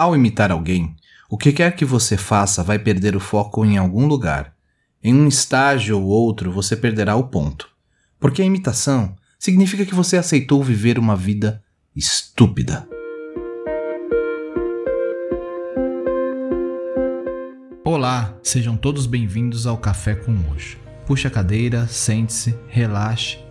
Ao imitar alguém, o que quer que você faça vai perder o foco em algum lugar. Em um estágio ou outro, você perderá o ponto. Porque a imitação significa que você aceitou viver uma vida estúpida. Olá, sejam todos bem-vindos ao Café com Hoje. Puxe a cadeira, sente-se, relaxe,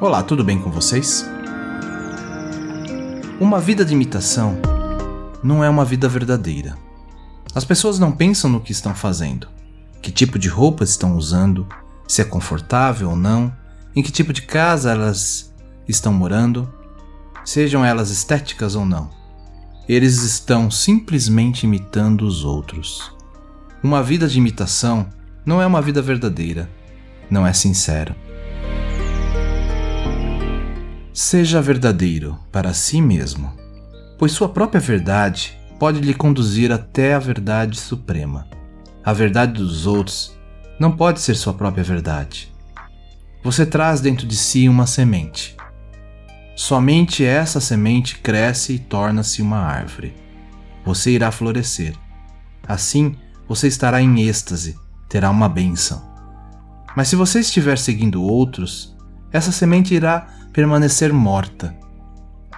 Olá, tudo bem com vocês? Uma vida de imitação não é uma vida verdadeira. As pessoas não pensam no que estão fazendo, que tipo de roupa estão usando, se é confortável ou não, em que tipo de casa elas estão morando, sejam elas estéticas ou não. Eles estão simplesmente imitando os outros. Uma vida de imitação não é uma vida verdadeira, não é sincera. Seja verdadeiro para si mesmo, pois sua própria verdade pode lhe conduzir até a verdade suprema. A verdade dos outros não pode ser sua própria verdade. Você traz dentro de si uma semente. Somente essa semente cresce e torna-se uma árvore. Você irá florescer. Assim, você estará em êxtase, terá uma bênção. Mas se você estiver seguindo outros, essa semente irá permanecer morta.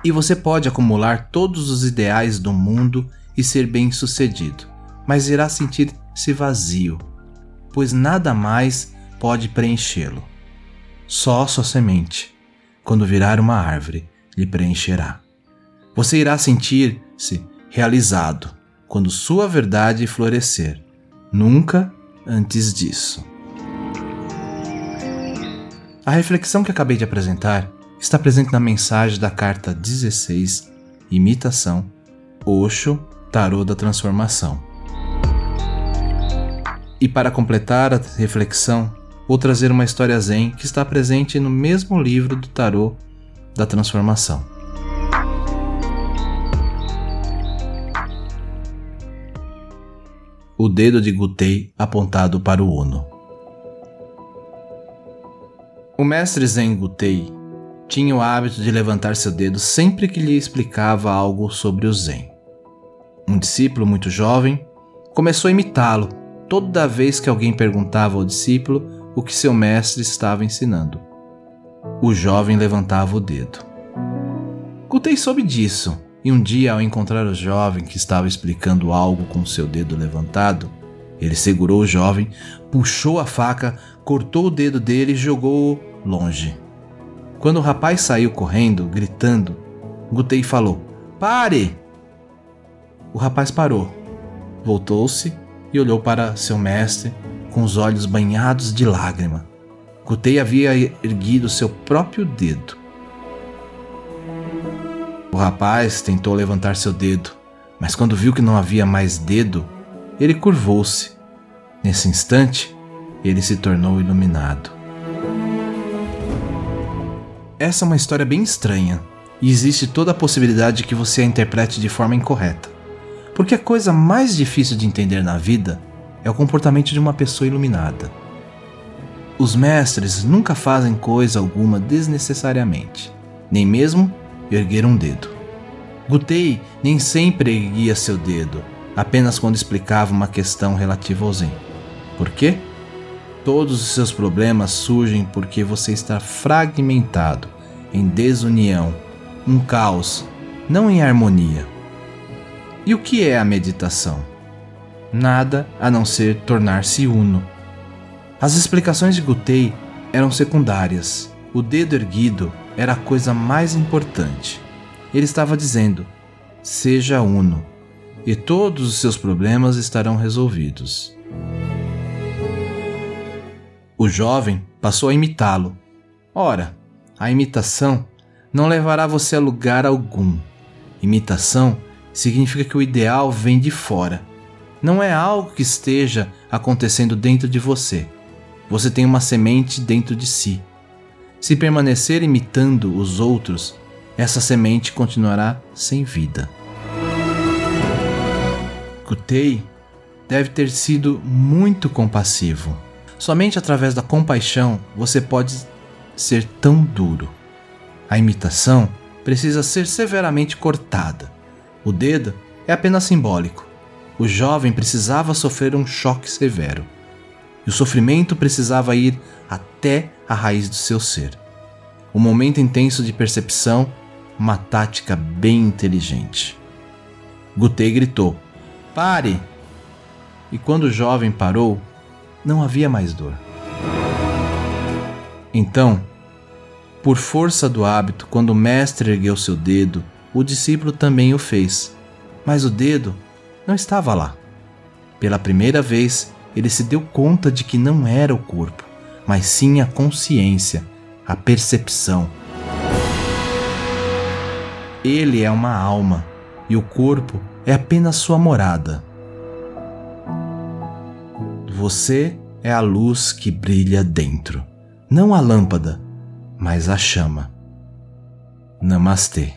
E você pode acumular todos os ideais do mundo e ser bem-sucedido, mas irá sentir-se vazio, pois nada mais pode preenchê-lo. Só sua semente, quando virar uma árvore, lhe preencherá. Você irá sentir-se realizado quando sua verdade florescer, nunca antes disso. A reflexão que acabei de apresentar está presente na mensagem da carta 16, Imitação, Osho, Tarô da Transformação. E para completar a reflexão, vou trazer uma história zen que está presente no mesmo livro do Tarô da Transformação. O dedo de Gutei apontado para o Uno. O mestre Zen Gutei tinha o hábito de levantar seu dedo sempre que lhe explicava algo sobre o Zen. Um discípulo muito jovem começou a imitá-lo toda vez que alguém perguntava ao discípulo o que seu mestre estava ensinando. O jovem levantava o dedo. Kutei soube disso e um dia, ao encontrar o jovem que estava explicando algo com seu dedo levantado, ele segurou o jovem, puxou a faca, cortou o dedo dele e jogou-o longe. Quando o rapaz saiu correndo, gritando, Gutei falou: Pare! O rapaz parou, voltou-se e olhou para seu mestre com os olhos banhados de lágrima. Gutei havia erguido seu próprio dedo. O rapaz tentou levantar seu dedo, mas quando viu que não havia mais dedo, ele curvou-se. Nesse instante, ele se tornou iluminado. Essa é uma história bem estranha, e existe toda a possibilidade de que você a interprete de forma incorreta. Porque a coisa mais difícil de entender na vida é o comportamento de uma pessoa iluminada. Os mestres nunca fazem coisa alguma desnecessariamente, nem mesmo erguer um dedo. Gutei nem sempre erguia seu dedo, apenas quando explicava uma questão relativa ao Zen. Por quê? Todos os seus problemas surgem porque você está fragmentado, em desunião, um caos, não em harmonia. E o que é a meditação? Nada a não ser tornar-se uno. As explicações de Gutei eram secundárias. O dedo erguido era a coisa mais importante. Ele estava dizendo: seja uno, e todos os seus problemas estarão resolvidos. O jovem passou a imitá-lo. Ora, a imitação não levará você a lugar algum. Imitação significa que o ideal vem de fora. Não é algo que esteja acontecendo dentro de você. Você tem uma semente dentro de si. Se permanecer imitando os outros, essa semente continuará sem vida. Kutei deve ter sido muito compassivo. Somente através da compaixão você pode ser tão duro. A imitação precisa ser severamente cortada. O dedo é apenas simbólico. O jovem precisava sofrer um choque severo. E o sofrimento precisava ir até a raiz do seu ser. Um momento intenso de percepção, uma tática bem inteligente. Gutei gritou: Pare! E quando o jovem parou, não havia mais dor. Então, por força do hábito, quando o mestre ergueu seu dedo, o discípulo também o fez, mas o dedo não estava lá. Pela primeira vez, ele se deu conta de que não era o corpo, mas sim a consciência, a percepção. Ele é uma alma e o corpo é apenas sua morada. Você é a luz que brilha dentro, não a lâmpada, mas a chama. Namastê.